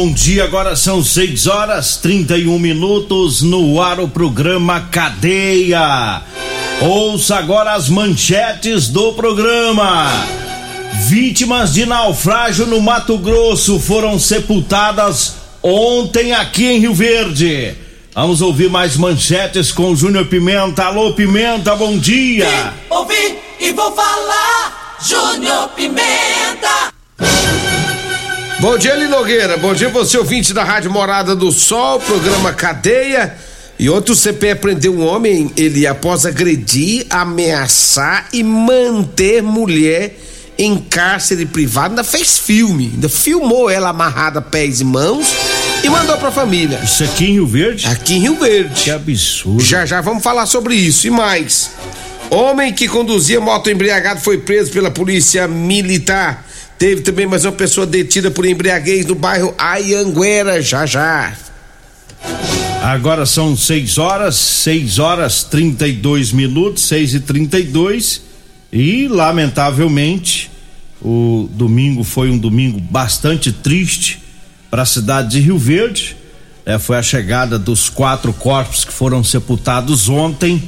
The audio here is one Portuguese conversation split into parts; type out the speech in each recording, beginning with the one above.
Bom dia. Agora são 6 horas 31 minutos no ar o programa Cadeia. Ouça agora as manchetes do programa. Vítimas de naufrágio no Mato Grosso foram sepultadas ontem aqui em Rio Verde. Vamos ouvir mais manchetes com Júnior Pimenta. Alô, Pimenta, bom dia. Ouvi e vou falar. Júnior Pimenta. Bom dia, Linogueira. Bom dia, você ouvinte da Rádio Morada do Sol, programa Cadeia. E outro CPE prendeu um homem, ele após agredir, ameaçar e manter mulher em cárcere privado, ainda fez filme, ainda filmou ela amarrada pés e mãos e mandou pra família. Isso aqui em Rio Verde? Aqui em Rio Verde. Que absurdo. Já já vamos falar sobre isso e mais. Homem que conduzia moto embriagado foi preso pela polícia militar. Teve também mais uma pessoa detida por embriaguez no bairro Ayanguera, já já. Agora são 6 horas, 6 horas 32 minutos, 6 e 32 e lamentavelmente o domingo foi um domingo bastante triste para a cidade de Rio Verde. É, foi a chegada dos quatro corpos que foram sepultados ontem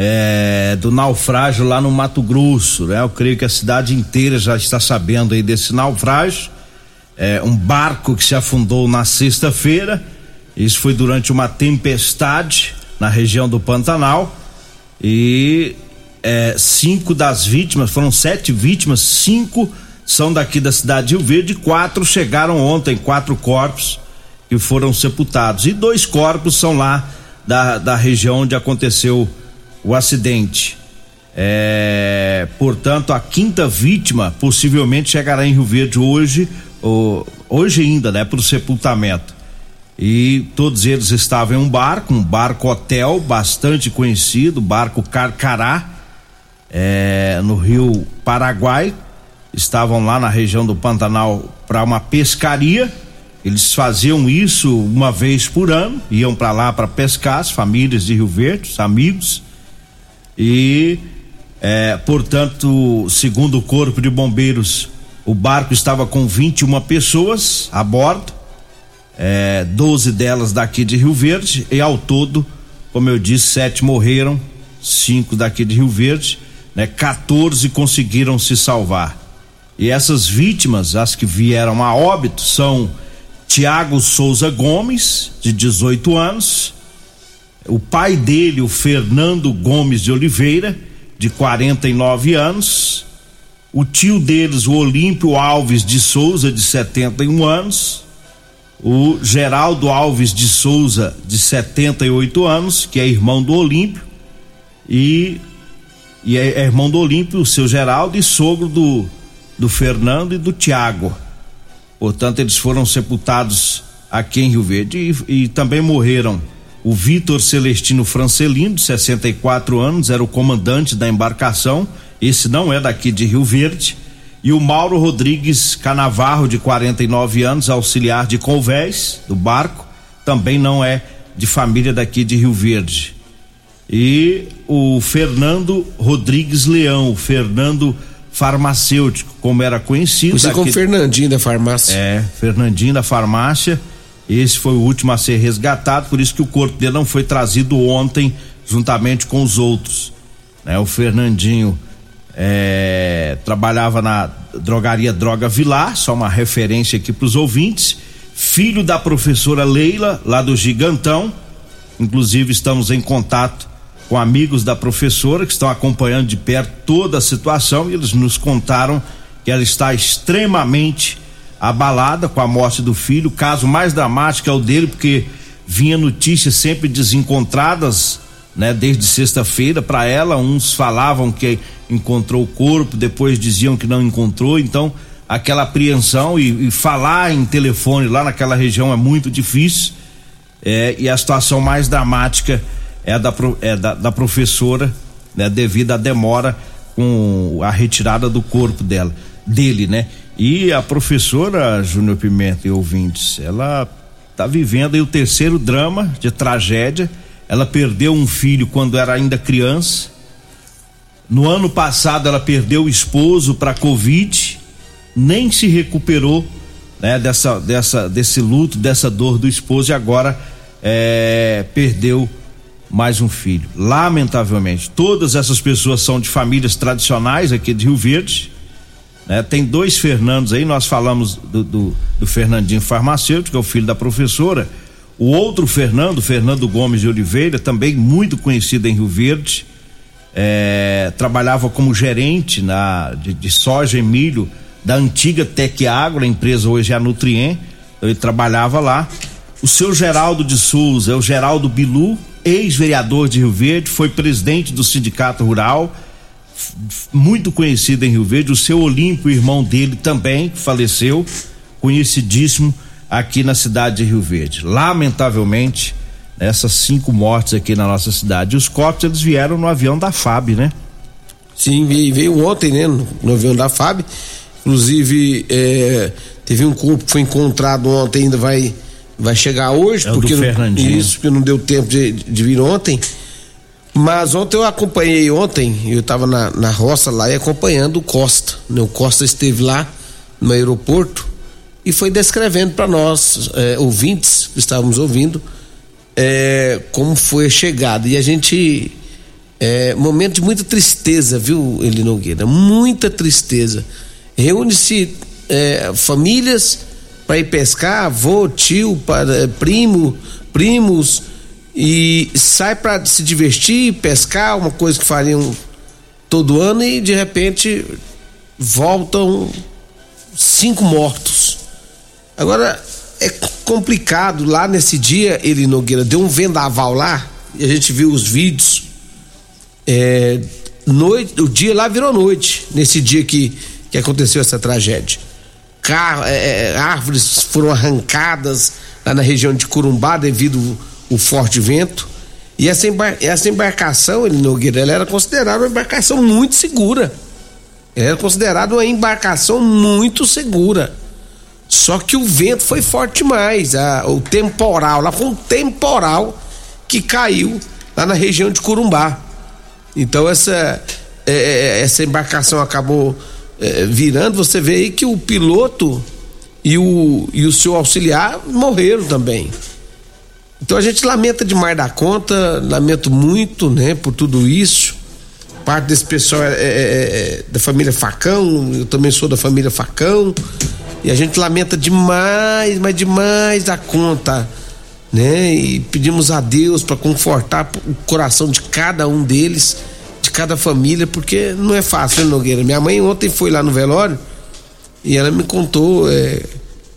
é, do naufrágio lá no Mato Grosso. Né? Eu creio que a cidade inteira já está sabendo aí desse naufrágio. É, um barco que se afundou na sexta-feira. Isso foi durante uma tempestade na região do Pantanal. E é, cinco das vítimas, foram sete vítimas, cinco são daqui da cidade de Rio Verde, quatro chegaram ontem, quatro corpos que foram sepultados. E dois corpos são lá da, da região onde aconteceu o acidente. É, portanto, a quinta vítima possivelmente chegará em Rio Verde hoje, ou, hoje ainda, né, para o sepultamento. E todos eles estavam em um barco, um barco hotel bastante conhecido, barco Carcará, é, no Rio Paraguai. Estavam lá na região do Pantanal para uma pescaria. Eles faziam isso uma vez por ano, iam para lá para pescar, as famílias de Rio Verde, os amigos e, é, portanto, segundo o Corpo de Bombeiros, o barco estava com 21 pessoas a bordo, é, 12 delas daqui de Rio Verde, e ao todo, como eu disse, sete morreram, cinco daqui de Rio Verde, né, 14 conseguiram se salvar. E essas vítimas, as que vieram a óbito, são Tiago Souza Gomes, de 18 anos, o pai dele, o Fernando Gomes de Oliveira, de 49 anos, o tio deles, o Olímpio Alves de Souza, de 71 anos, o Geraldo Alves de Souza, de 78 anos, que é irmão do Olímpio, e, e é, irmão do Olímpio, o seu Geraldo, e sogro do, do Fernando e do Tiago. Portanto, eles foram sepultados aqui em Rio Verde e, e também morreram o Vitor Celestino Francelino, de 64 anos, era o comandante da embarcação. Esse não é daqui de Rio Verde. E o Mauro Rodrigues Canavarro, de 49 anos, auxiliar de convés do barco, também não é de família daqui de Rio Verde. E o Fernando Rodrigues Leão, Fernando farmacêutico, como era conhecido. Você com o Fernandinho da farmácia. É, Fernandinho da farmácia esse foi o último a ser resgatado, por isso que o corpo dele não foi trazido ontem, juntamente com os outros. Né? O Fernandinho é, trabalhava na drogaria Droga Vilar, só uma referência aqui para os ouvintes. Filho da professora Leila, lá do Gigantão. Inclusive, estamos em contato com amigos da professora que estão acompanhando de perto toda a situação e eles nos contaram que ela está extremamente abalada com a morte do filho. O caso mais dramático é o dele, porque vinha notícias sempre desencontradas, né, desde sexta-feira para ela. Uns falavam que encontrou o corpo, depois diziam que não encontrou. Então, aquela apreensão e, e falar em telefone lá naquela região é muito difícil. É, e a situação mais dramática é a da, é da, da professora, né, devido à demora com a retirada do corpo dela, dele, né? E a professora Júnior Pimenta e ouvintes, ela está vivendo o terceiro drama de tragédia. Ela perdeu um filho quando era ainda criança. No ano passado ela perdeu o esposo para Covid, nem se recuperou né, dessa, dessa, desse luto, dessa dor do esposo e agora é, perdeu mais um filho. Lamentavelmente, todas essas pessoas são de famílias tradicionais aqui de Rio Verde. Né? Tem dois Fernandos aí, nós falamos do, do, do, Fernandinho farmacêutico, que é o filho da professora. O outro Fernando, Fernando Gomes de Oliveira, também muito conhecido em Rio Verde, é, trabalhava como gerente na, de, de soja e milho da antiga Tec Agro, a empresa hoje é a Nutrien, então ele trabalhava lá. O seu Geraldo de Souza é o Geraldo Bilu, ex-vereador de Rio Verde, foi presidente do Sindicato Rural, muito conhecido em Rio Verde. O seu Olímpio, irmão dele, também faleceu, conhecidíssimo aqui na cidade de Rio Verde. Lamentavelmente, essas cinco mortes aqui na nossa cidade. os corpos eles vieram no avião da FAB, né? Sim, veio, ontem, né? No, no, avião da FAB. Inclusive, é, teve um corpo que foi encontrado ontem, ainda vai vai chegar hoje, é porque não, isso, porque não deu tempo de, de vir ontem. Mas ontem eu acompanhei ontem, eu estava na, na roça lá e acompanhando o Costa. Né? O Costa esteve lá no aeroporto e foi descrevendo para nós, é, ouvintes que estávamos ouvindo, é, como foi a chegada. E a gente. É, momento de muita tristeza, viu, Eli Nogueira? Muita tristeza. Reúne-se é, famílias para ir pescar, avô, tio, para, primo, primos, e sai para se divertir, pescar, uma coisa que fariam todo ano, e de repente voltam cinco mortos. Agora, é complicado, lá nesse dia, ele Nogueira, deu um vendaval lá, e a gente viu os vídeos. É, noite, o dia lá virou noite, nesse dia que, que aconteceu essa tragédia carro, é, é, árvores foram arrancadas lá na região de Curumbá devido ao forte vento. E essa, embar essa embarcação, ele Nogueira, ela era considerada uma embarcação muito segura. Ela era considerada uma embarcação muito segura. Só que o vento foi forte demais. A, o temporal, lá foi um temporal que caiu lá na região de Curumbá. Então essa, é, é essa embarcação acabou é, virando, você vê aí que o piloto e o, e o seu auxiliar morreram também. Então a gente lamenta demais da conta, lamento muito, né, por tudo isso. Parte desse pessoal é, é, é, é da família Facão, eu também sou da família Facão. E a gente lamenta demais, mas demais da conta, né? E pedimos a Deus para confortar o coração de cada um deles cada família, porque não é fácil, né, Nogueira? Minha mãe ontem foi lá no velório e ela me contou é,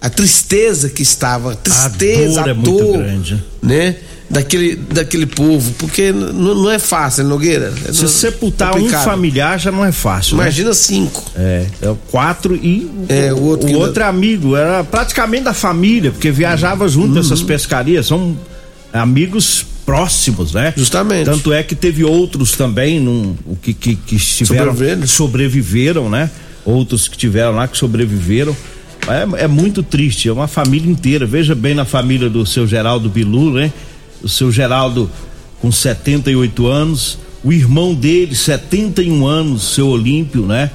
a tristeza que estava, a tristeza, a dor, é a dor muito grande. né? Daquele, daquele povo, porque não, é fácil, Nogueira. Se sepultar um familiar já não é fácil. Né? Imagina né? cinco. É, é quatro e é, o outro, o outro amigo, era praticamente da família, porque viajava junto uhum. nessas pescarias, são amigos próximos, né? Justamente. Tanto é que teve outros também num, que, que, que estiveram, sobreviveram, né? Outros que tiveram lá que sobreviveram. É, é, muito triste, é uma família inteira. Veja bem na família do seu Geraldo Bilu, né? O seu Geraldo com 78 anos, o irmão dele, 71 anos, seu Olímpio, né?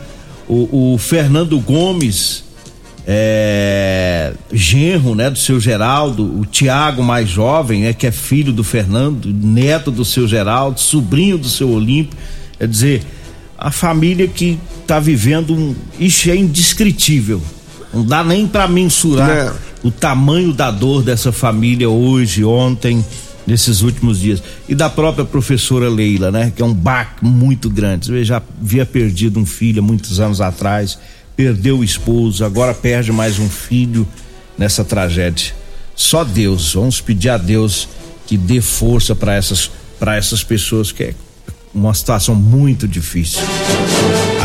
O, o Fernando Gomes, é, genro, né, do seu Geraldo, o Tiago mais jovem, né, que é filho do Fernando, neto do seu Geraldo, sobrinho do seu Olímpio, quer dizer, a família que está vivendo um, isso é indescritível. Não dá nem para mensurar é. o tamanho da dor dessa família hoje, ontem, nesses últimos dias. E da própria professora Leila, né? Que é um baque muito grande. Você já havia perdido um filho há muitos anos atrás perdeu o esposo, agora perde mais um filho nessa tragédia. Só Deus, vamos pedir a Deus que dê força para essas para essas pessoas que é uma situação muito difícil.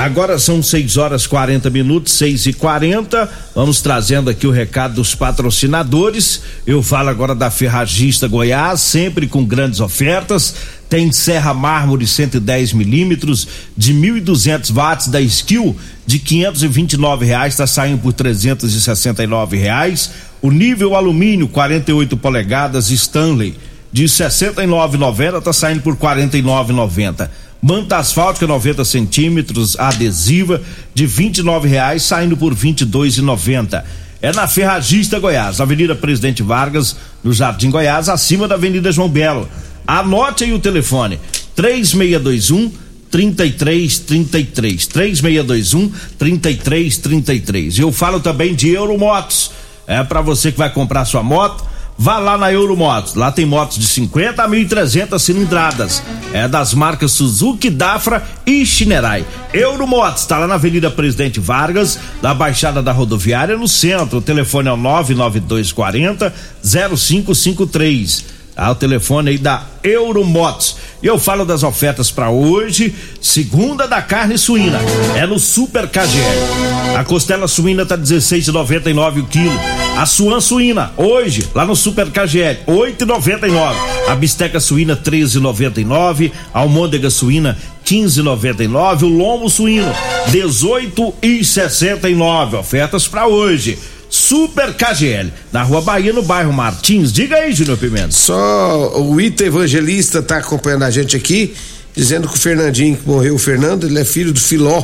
Agora são 6 horas 40 minutos, 6 e 40 Vamos trazendo aqui o recado dos patrocinadores. Eu falo agora da Ferragista Goiás, sempre com grandes ofertas. Tem serra mármore 110 milímetros de 1.200 watts da Skill de 529 reais, está saindo por 369 reais. O nível alumínio 48 polegadas Stanley de 69,90 está saindo por 49,90. Manta asfáltica 90 centímetros, adesiva de R$ reais, saindo por R$ 22,90. é na Ferragista Goiás, Avenida Presidente Vargas, no Jardim Goiás, acima da Avenida João Belo. Anote aí o telefone: 3621 3333 3621 3333. Eu falo também de Euromotos. É para você que vai comprar sua moto, vá lá na Euromotos. Lá tem motos de 50 a 1.300 cilindradas. É das marcas Suzuki, Dafra e Shinerai. Euromotos está lá na Avenida Presidente Vargas, da Baixada da Rodoviária, no centro. O telefone é o 99240 0553. Tá? O telefone aí da Euromotos. E eu falo das ofertas para hoje, segunda da carne suína. É no Super KGL. A costela suína tá 16,99 o quilo. A suan suína, hoje, lá no Super KGL, 8,99. A bisteca suína, 13,99. A almôndega suína, 15,99. O lombo suíno, 18,69. Ofertas para hoje. Super KGL, na Rua Bahia, no bairro Martins. Diga aí, Júnior Pimenta. Só o Ita Evangelista tá acompanhando a gente aqui, dizendo que o Fernandinho que morreu, o Fernando, ele é filho do Filó,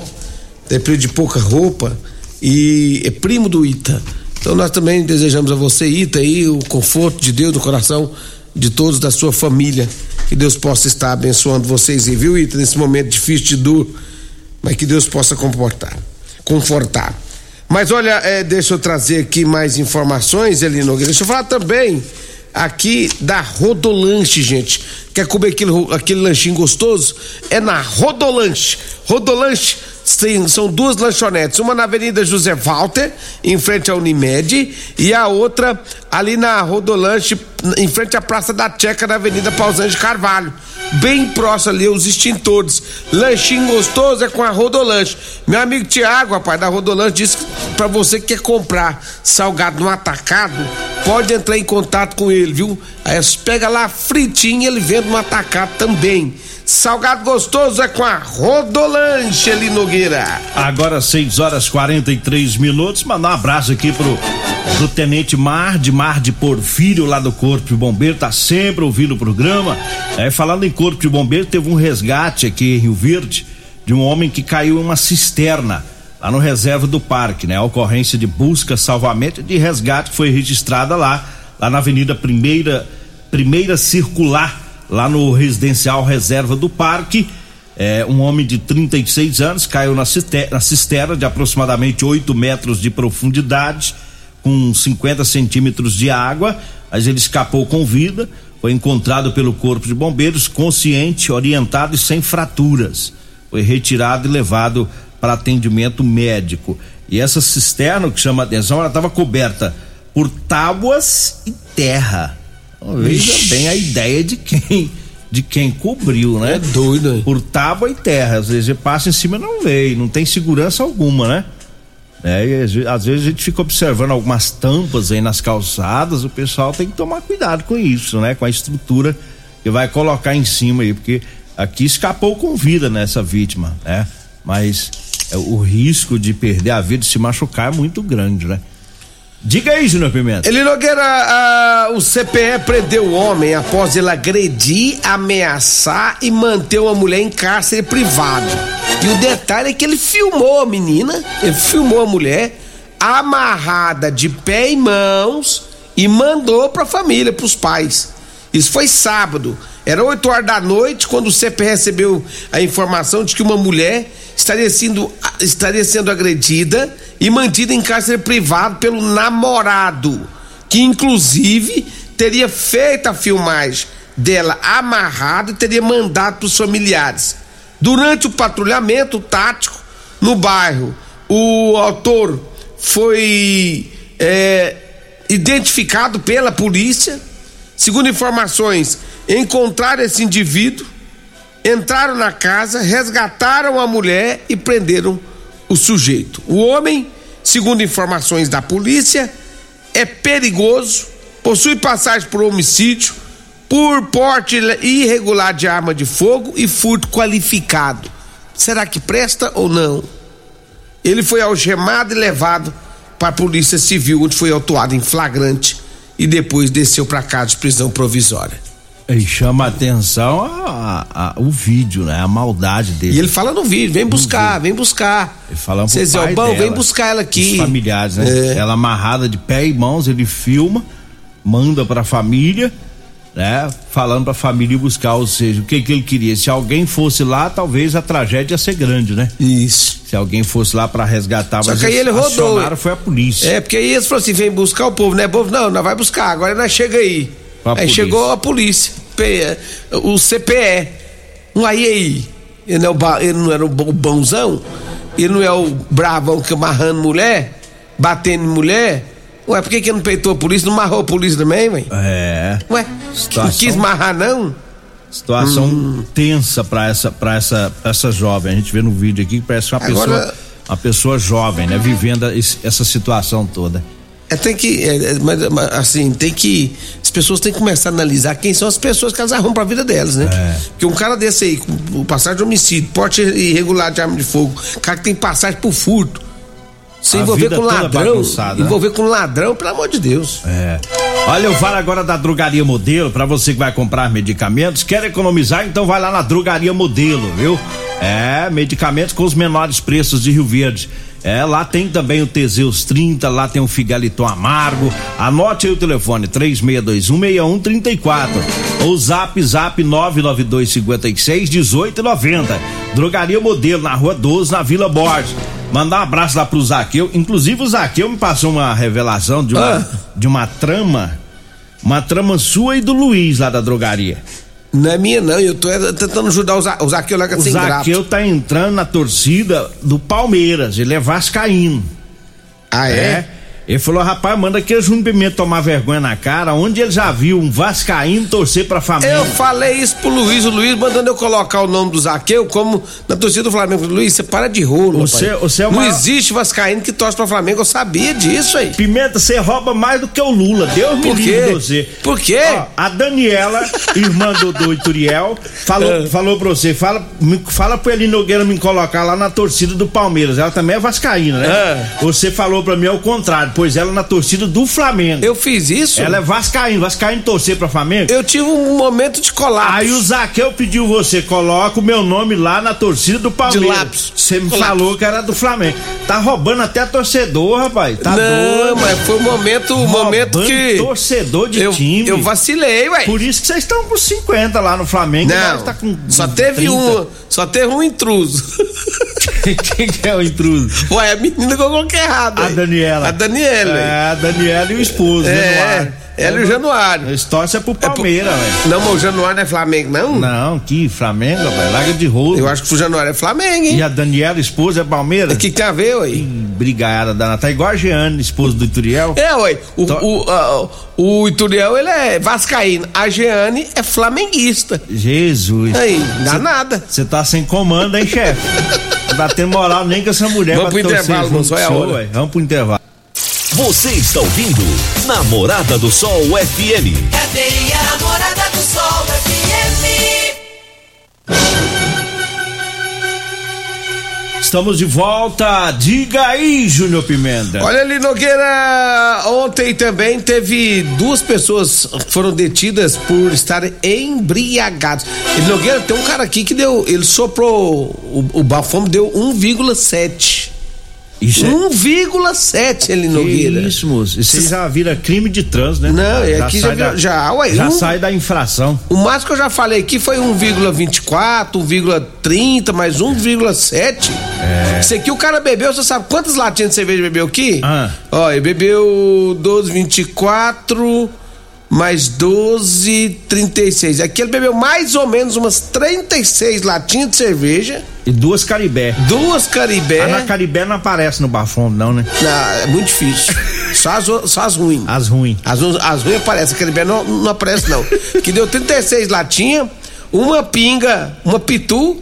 é de pouca roupa e é primo do Ita. Então nós também desejamos a você, Ita, aí, o conforto de Deus no coração de todos da sua família. Que Deus possa estar abençoando vocês aí, viu, Ita, nesse momento difícil de dor, mas que Deus possa comportar, confortar. Mas olha, é, deixa eu trazer aqui mais informações, Eli Nogueira. Deixa eu falar também aqui da Rodolanche, gente. Quer comer aquele, aquele lanchinho gostoso? É na Rodolanche. Rodolanche são duas lanchonetes, uma na Avenida José Walter, em frente à Unimed, e a outra ali na Rodolanche, em frente à Praça da Checa, na Avenida Pausante Carvalho. Bem próximo ali, os extintores. Lanchinho gostoso é com a Rodolanche. Meu amigo Tiago, rapaz, da Rodolanche, disse pra você que quer comprar salgado no atacado, pode entrar em contato com ele, viu? Aí pega lá fritinho, ele vende no atacado também. Salgado gostoso é com a Rodolanche ali Nogueira. Agora 6 horas 43 minutos. Mandar um abraço aqui pro, pro Tenente Mar de Mar de Porfírio lá do Corpo de Bombeiro. Tá sempre ouvindo o programa. É, falando em Corpo de Bombeiro, teve um resgate aqui em Rio Verde de um homem que caiu em uma cisterna lá no reserva do parque, né? A ocorrência de busca, salvamento e de resgate foi registrada lá, lá na Avenida Primeira, Primeira Circular lá no residencial reserva do parque. É, um homem de 36 anos caiu na cisterna, na cisterna de aproximadamente 8 metros de profundidade, com 50 centímetros de água, mas ele escapou com vida. Foi encontrado pelo Corpo de Bombeiros, consciente, orientado e sem fraturas. Foi retirado e levado para atendimento médico. E essa cisterna, que chama atenção, ela estava coberta por tábuas e terra. Veja Ixi. bem a ideia de quem de quem cobriu, né? É doido. Por tábua e terra. Às vezes passa em cima e não veio, não tem segurança alguma, né? É, e, às vezes a gente fica observando algumas tampas aí nas calçadas, o pessoal tem que tomar cuidado com isso, né? Com a estrutura que vai colocar em cima aí, porque aqui escapou com vida nessa vítima, né? Mas é, o risco de perder a vida, de se machucar é muito grande, né? Diga aí, Júnior Pimenta. Ele Nogueira, a, o CPE prendeu o homem após ele agredir, ameaçar e manter uma mulher em cárcere privado. E o detalhe é que ele filmou a menina, ele filmou a mulher amarrada de pé e mãos e mandou para a família, para os pais. Isso foi sábado. Era 8 horas da noite quando o CPE recebeu a informação de que uma mulher estaria sendo, estaria sendo agredida e mantida em cárcere privado pelo namorado, que inclusive teria feito a filmagem dela amarrada e teria mandado para os familiares. Durante o patrulhamento tático no bairro, o autor foi é, identificado pela polícia. Segundo informações, encontraram esse indivíduo entraram na casa, resgataram a mulher e prenderam o sujeito. O homem, segundo informações da polícia, é perigoso, possui passagem por homicídio, por porte irregular de arma de fogo e furto qualificado. Será que presta ou não? Ele foi algemado e levado para a Polícia Civil, onde foi autuado em flagrante e depois desceu para casa de prisão provisória. E chama a atenção a, a, o vídeo, né? A maldade dele. E ele fala no vídeo, vem buscar, vem buscar. Ele falando pro Cês pai Albão, dela, vem buscar ela aqui. Os familiares, né? É. Ela amarrada de pé e mãos, ele filma, manda pra família, né? Falando pra família ir buscar, ou seja, o que que ele queria? Se alguém fosse lá, talvez a tragédia ia ser grande, né? Isso. Se alguém fosse lá pra resgatar, Só mas que aí ele rodou, foi a polícia. É, porque aí eles falaram assim: vem buscar o povo, né? Povo, não, nós vai buscar, agora nós chega aí. A aí polícia. chegou a polícia, o CPE. Um aí aí. Ele não, é ba- ele não era o bo- bonzão? Ele não é o bravão que amarrando mulher? Batendo mulher? Ué, por que, que não peitou a polícia? Não marrou a polícia também, velho? É. Ué, Situação- não quis marrar, não? Situação Hum. tensa pra essa, pra essa, pra essa jovem. A gente vê no vídeo aqui que parece uma Agora- pessoa, uma pessoa jovem, né? Vivendo esse- essa situação toda. É, tem que, é, é, mas, mas, assim, tem que, as pessoas têm que começar a analisar quem são as pessoas que elas arrumam pra vida delas, né? É. Porque um cara desse aí, com passagem de homicídio, porte irregular de arma de fogo, cara que tem passagem por furto, se envolver com ladrão, né? envolver com ladrão, pelo amor de Deus. É. Olha, eu falo agora da Drogaria Modelo, pra você que vai comprar medicamentos, quer economizar, então vai lá na Drogaria Modelo, viu? É, medicamentos com os menores preços de Rio Verde. É, lá tem também o Teseus 30, lá tem o Figaliton Amargo. Anote aí o telefone 36216134 ou Zap Zap 99256 1890. Drogaria Modelo na Rua 12, na Vila Borges. Mandar um abraço lá pro Zaqueu. Inclusive o Zaqueu me passou uma revelação de uma, Ah. de uma trama, uma trama sua e do Luiz lá da drogaria. Não é minha, não, eu tô é, tentando ajudar o, Za, o Zaqueu lá que é O sem Zaqueu tá entrando na torcida do Palmeiras, ele é vascaíno. Ah, é? Ele falou, rapaz, manda aquele Júnior Pimenta tomar vergonha na cara, onde ele já viu um vascaíno torcer pra Flamengo. Eu falei isso pro Luiz, o Luiz mandando eu colocar o nome do Zaqueu como na torcida do Flamengo. Luiz, você para de rolo, Você- você é o Não maior- existe vascaíno que torce pra Flamengo, eu sabia disso aí. Pimenta, você rouba mais do que o Lula. Deus me livre você. Por quê? Ó, a Daniela, irmã do, do Ituriel, falou, É. falou pra você, fala, fala pro Eli Nogueira me colocar lá na torcida do Palmeiras. Ela também é vascaína, né? É. Você falou pra mim ao contrário, pois ela na torcida do Flamengo. Eu fiz isso? Ela é vascaíno, vascaíno torcer pra Flamengo. Eu tive um momento de colapso. Aí o Zaqueu pediu você, coloca o meu nome lá na torcida do Palmeiras. lápis. Você me Colapso. falou que era do Flamengo. Tá roubando até torcedor, rapaz. Tá Não, doido. mas foi o momento, o momento que. torcedor de eu, time. Eu vacilei, ué. Por isso que vocês estão com 50 lá no Flamengo. Não, tá com só teve 30. um, só teve um intruso. Quem que é o intruso? Ué, a menina que eu coloquei errado. A. Daniela. A Daniela. Ué. É, a Daniela e o esposo, É, Januário. ela e o Januário. Eles torcem é pro Palmeiras, velho. Não, mas o Januário não é Flamengo, não? Não, que Flamengo, velho. Larga de rolo. Eu acho que o Januário é Flamengo, hein? E a Daniela, esposa, é Palmeiras? O que, que tem a ver, ué? Brigaiada danada. Tá igual a Jeane, esposa do Ituriel. É, ué. O, Tó- o, a- o Ituriel, ele é vascaíno. A Jeane é flamenguista. Jesus. Aí, dá nada. Você tá sem comando, hein, chefe? Não tá tendo moral nem com essa mulher Vamos pro intervalo, junto moço, é a o hora. Vamos pro intervalo. Você está ouvindo Namorada do Sol FM. Cadeia Namorada do Sol FM. Estamos de volta. Diga aí, Júnior Pimenta. Olha ali, Nogueira, ontem também teve duas pessoas que foram detidas por estarem embriagados. E Nogueira, tem um cara aqui que deu, ele soprou, o, o bafome deu 1,7. Isso é 1,7 ele Nogueira. isso, moço. Isso aí já vira crime de trânsito, né? Não, é aqui já sai vira- da- já, ué, já um- sai da infração. O máximo que eu já falei aqui foi 1,24, 1,30, mais 1,7. É. Isso aqui o cara bebeu, você sabe quantas latinhas de cerveja bebeu aqui? Ah. Ó, ele bebeu 12, 24, mais 12, 36. Aqui ele bebeu mais ou menos umas 36 latinhas de cerveja, E duas caribé. duas caribé. A na caribé não aparece no bafão, não, né? Não, é muito difícil. Só as, só as ruins. As ruins. As, as ruins aparecem, a caribé não, não aparece, não. que deu 36 latinhas, uma pinga, uma pitu,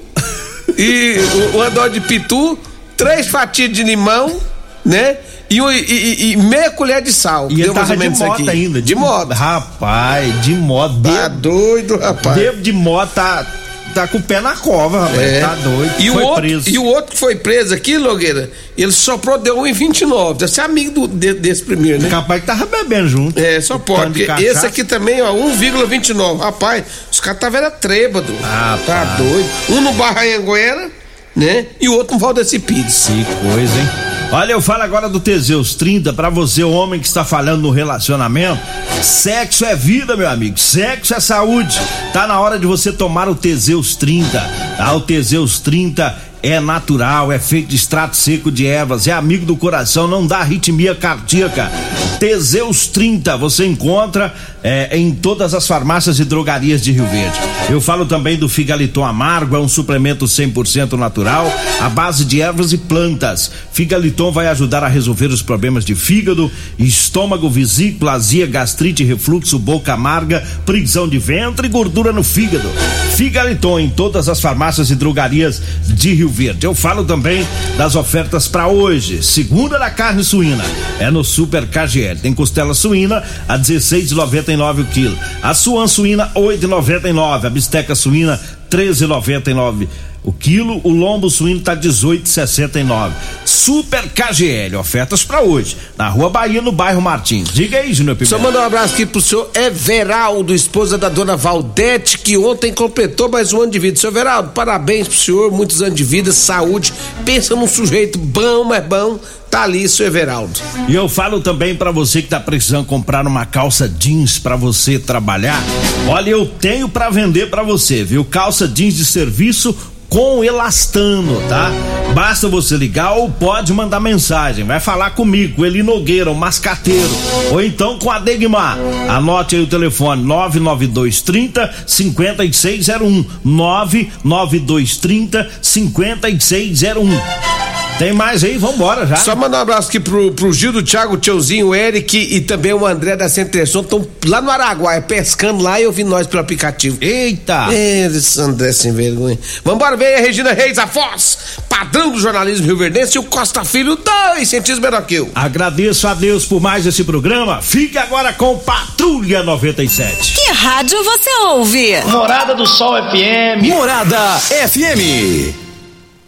e uma dó de pitu, três fatias de limão, né? E, o- e- e- meia colher de sal. E ele mais tava de moto aqui. ainda. De moto. Rapaz, de moto. Tá doido, rapaz. bebo de moto tá, tá com o pé na cova, rapaz. É. Tá doido. E o, Foi outro, preso. e o outro que foi preso aqui, Logueira, ele soprou, deu 1,29. Deve ser amigo do, de- desse primeiro, né? Capaz que tava bebendo junto. É, só pode. De esse aqui também, ó, 1,29. Rapaz, os caras tá vendo trêbado. Ah, tá doido. Um no Barranhanguera, né? E o outro no Valdeci Pires. Que coisa, hein? Olha, eu falo agora do Teseus 30 pra você, homem que está falhando no relacionamento. Sexo é vida, meu amigo. Sexo é saúde. Tá na hora de você tomar o Teseus 30. Tá? O Teseus 30 é natural, é feito de extrato seco de ervas, é amigo do coração, não dá arritmia cardíaca. Teseus 30 você encontra é, em todas as farmácias e drogarias de Rio Verde. Eu falo também do Figaliton Amargo, é um suplemento 100% natural, à base de ervas e plantas. Figaliton vai ajudar a resolver os problemas de fígado, estômago, vesícula, azia, gastrite, refluxo, boca amarga, prisão de ventre e gordura no fígado. Figaliton em todas as farmácias e drogarias de Rio Verde. Eu falo também das ofertas para hoje. Segunda da carne suína é no Super KGL. Tem costela suína a 16,99 o quilo. A suan suína 8,99. A bisteca suína 13,99 o quilo. O lombo suíno tá 18,69. Super KGL, ofertas para hoje. Na Rua Bahia, no bairro Martins. Diga aí, Júnior Só Pimenta. mandar um abraço aqui pro senhor Everaldo, esposa da dona Valdete, que ontem completou mais um ano de vida. Seu Everaldo, parabéns pro senhor, muitos anos de vida, saúde. Pensa num sujeito bom, mas bom. Tá ali, seu Everaldo. E eu falo também pra você que tá precisando comprar uma calça jeans pra você trabalhar. Olha, eu tenho pra vender pra você, viu? Calça jeans de serviço com elastano, tá? Basta você ligar ou pode mandar mensagem. Vai falar comigo, Eli Nogueira, o mascateiro. Ou então com a Degmar. Anote aí o telefone: 99230 5601. 99230 5601. Tem mais aí? Vambora já. Só mandar um abraço aqui pro, pro Gil do Thiago, o tiozinho, o Eric e também o André da Centreção. Estão lá no Araguaia, pescando lá e ouvindo nós pelo aplicativo. Eita! Eles, André sem vergonha. Vambora, vem a Regina Reis, a voz, padrão do jornalismo rio-verdense e o Costa Filho, dois centímetros menor que eu. Agradeço a Deus por mais esse programa. Fique agora com Patrulha 97. Que rádio você ouve? Morada do Sol FM. Morada FM.